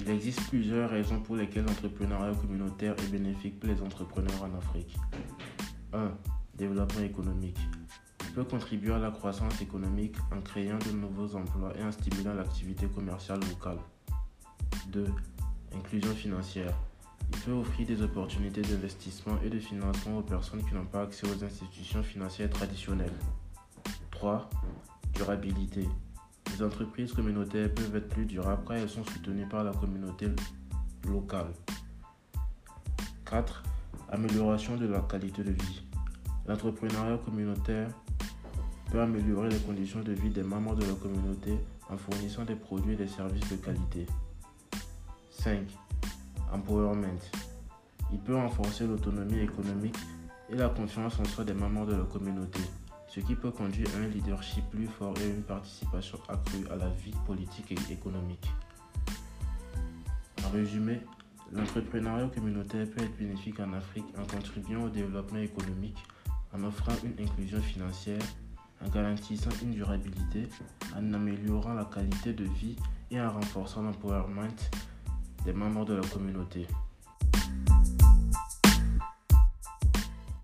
Il existe plusieurs raisons pour lesquelles l'entrepreneuriat communautaire est bénéfique pour les entrepreneurs en Afrique. 1. Développement économique. Il peut contribuer à la croissance économique en créant de nouveaux emplois et en stimulant l'activité commerciale locale. 2. Inclusion financière. Il peut offrir des opportunités d'investissement et de financement aux personnes qui n'ont pas accès aux institutions financières traditionnelles. 3. Durabilité. Les entreprises communautaires peuvent être plus durables car elles sont soutenues par la communauté locale. 4. Amélioration de la qualité de vie. L'entrepreneuriat communautaire peut améliorer les conditions de vie des membres de la communauté en fournissant des produits et des services de qualité. 5. Empowerment. Il peut renforcer l'autonomie économique et la confiance en soi des membres de la communauté ce qui peut conduire à un leadership plus fort et une participation accrue à la vie politique et économique. En résumé, l'entrepreneuriat communautaire peut être bénéfique en Afrique en contribuant au développement économique, en offrant une inclusion financière, en garantissant une durabilité, en améliorant la qualité de vie et en renforçant l'empowerment des membres de la communauté.